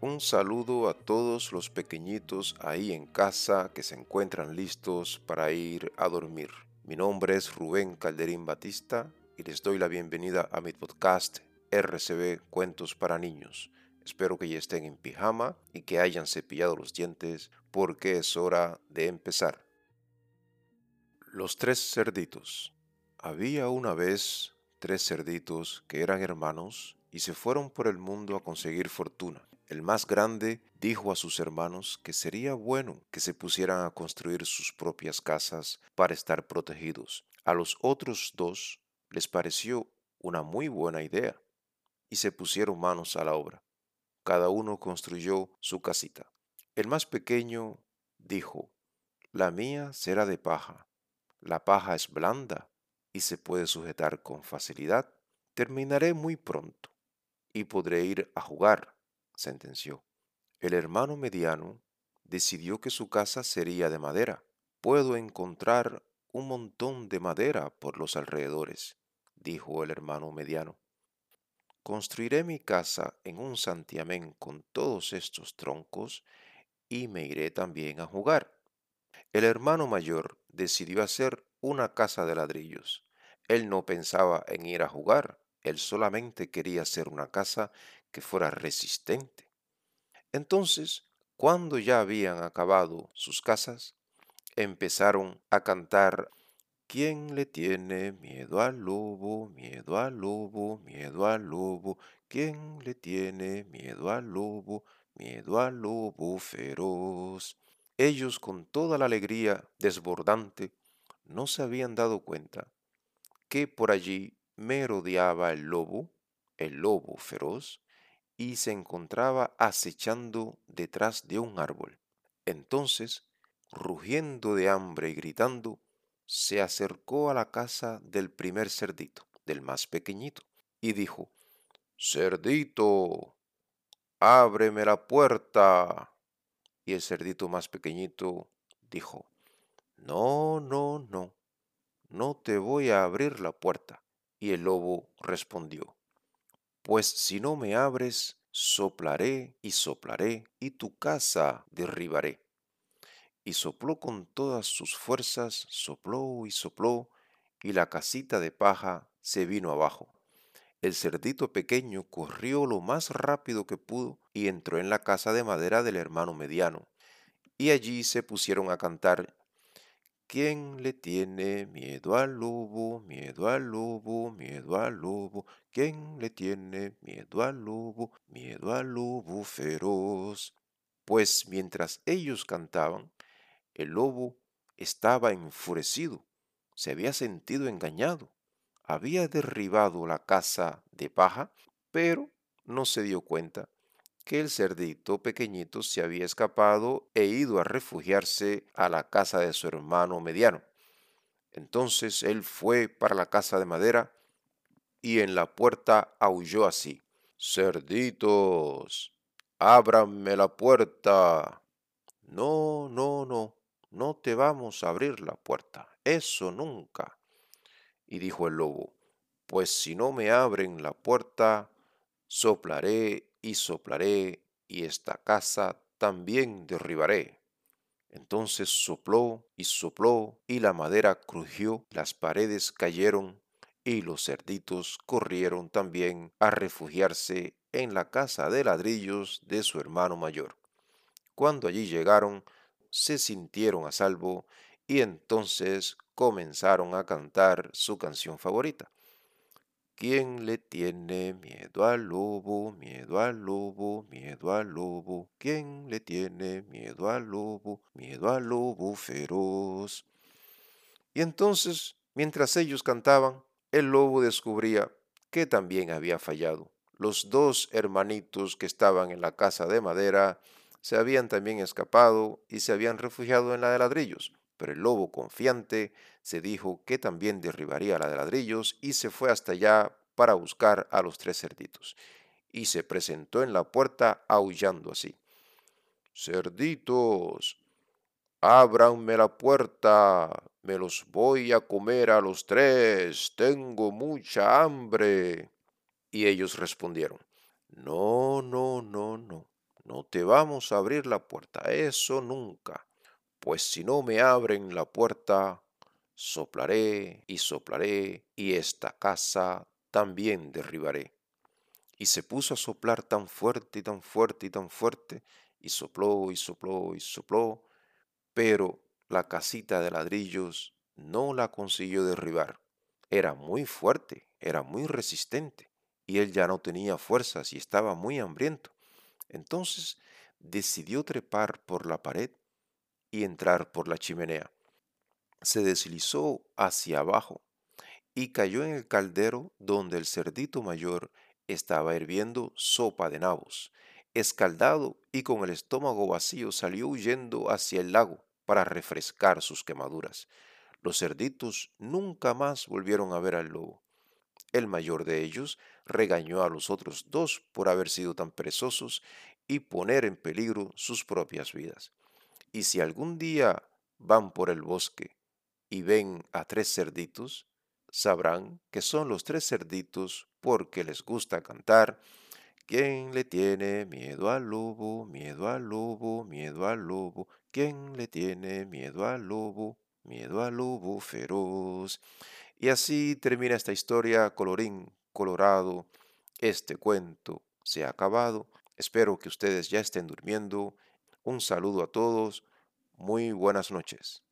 Un saludo a todos los pequeñitos ahí en casa que se encuentran listos para ir a dormir. Mi nombre es Rubén Calderín Batista y les doy la bienvenida a mi podcast RCB Cuentos para Niños. Espero que ya estén en pijama y que hayan cepillado los dientes porque es hora de empezar. Los tres cerditos. Había una vez tres cerditos que eran hermanos y se fueron por el mundo a conseguir fortuna. El más grande dijo a sus hermanos que sería bueno que se pusieran a construir sus propias casas para estar protegidos. A los otros dos les pareció una muy buena idea y se pusieron manos a la obra. Cada uno construyó su casita. El más pequeño dijo, la mía será de paja. La paja es blanda y se puede sujetar con facilidad. Terminaré muy pronto y podré ir a jugar sentenció. El hermano mediano decidió que su casa sería de madera. Puedo encontrar un montón de madera por los alrededores, dijo el hermano mediano. Construiré mi casa en un santiamén con todos estos troncos y me iré también a jugar. El hermano mayor decidió hacer una casa de ladrillos. Él no pensaba en ir a jugar, él solamente quería hacer una casa que fuera resistente. Entonces, cuando ya habían acabado sus casas, empezaron a cantar ¿Quién le tiene miedo al lobo, miedo al lobo, miedo al lobo? ¿Quién le tiene miedo al lobo, miedo al lobo feroz? Ellos con toda la alegría desbordante no se habían dado cuenta que por allí merodeaba el lobo, el lobo feroz, y se encontraba acechando detrás de un árbol. Entonces, rugiendo de hambre y gritando, se acercó a la casa del primer cerdito, del más pequeñito, y dijo, Cerdito, ábreme la puerta. Y el cerdito más pequeñito dijo, No, no, no, no te voy a abrir la puerta. Y el lobo respondió, Pues si no me abres, soplaré y soplaré, y tu casa derribaré. Y sopló con todas sus fuerzas, sopló y sopló, y la casita de paja se vino abajo. El cerdito pequeño corrió lo más rápido que pudo y entró en la casa de madera del hermano mediano. Y allí se pusieron a cantar ¿Quién le tiene miedo al lobo, miedo al lobo, miedo al lobo? ¿Quién le tiene miedo al lobo, miedo al lobo feroz? Pues mientras ellos cantaban, el lobo estaba enfurecido, se había sentido engañado, había derribado la casa de paja, pero no se dio cuenta que el cerdito pequeñito se había escapado e ido a refugiarse a la casa de su hermano mediano. Entonces él fue para la casa de madera y en la puerta aulló así, Cerditos, ábranme la puerta. No, no, no, no te vamos a abrir la puerta, eso nunca. Y dijo el lobo, pues si no me abren la puerta, soplaré y soplaré, y esta casa también derribaré. Entonces sopló y sopló, y la madera crujió, las paredes cayeron, y los cerditos corrieron también a refugiarse en la casa de ladrillos de su hermano mayor. Cuando allí llegaron, se sintieron a salvo, y entonces comenzaron a cantar su canción favorita. ¿Quién le tiene miedo al lobo, miedo al lobo, miedo al lobo? ¿Quién le tiene miedo al lobo, miedo al lobo feroz? Y entonces, mientras ellos cantaban, el lobo descubría que también había fallado. Los dos hermanitos que estaban en la casa de madera se habían también escapado y se habían refugiado en la de ladrillos. Pero el lobo confiante se dijo que también derribaría la de ladrillos y se fue hasta allá para buscar a los tres cerditos. Y se presentó en la puerta aullando así. Cerditos, ábranme la puerta, me los voy a comer a los tres, tengo mucha hambre. Y ellos respondieron, no, no, no, no, no te vamos a abrir la puerta, eso nunca. Pues si no me abren la puerta, soplaré y soplaré y esta casa también derribaré. Y se puso a soplar tan fuerte y tan fuerte y tan fuerte, y sopló y sopló y sopló, pero la casita de ladrillos no la consiguió derribar. Era muy fuerte, era muy resistente, y él ya no tenía fuerzas y estaba muy hambriento. Entonces decidió trepar por la pared y entrar por la chimenea. Se deslizó hacia abajo y cayó en el caldero donde el cerdito mayor estaba hirviendo sopa de nabos. Escaldado y con el estómago vacío salió huyendo hacia el lago para refrescar sus quemaduras. Los cerditos nunca más volvieron a ver al lobo. El mayor de ellos regañó a los otros dos por haber sido tan perezosos y poner en peligro sus propias vidas. Y si algún día van por el bosque y ven a tres cerditos, sabrán que son los tres cerditos porque les gusta cantar. ¿Quién le tiene miedo al lobo, miedo al lobo, miedo al lobo? ¿Quién le tiene miedo al lobo, miedo al lobo feroz? Y así termina esta historia, colorín colorado. Este cuento se ha acabado. Espero que ustedes ya estén durmiendo. Un saludo a todos. Muy buenas noches.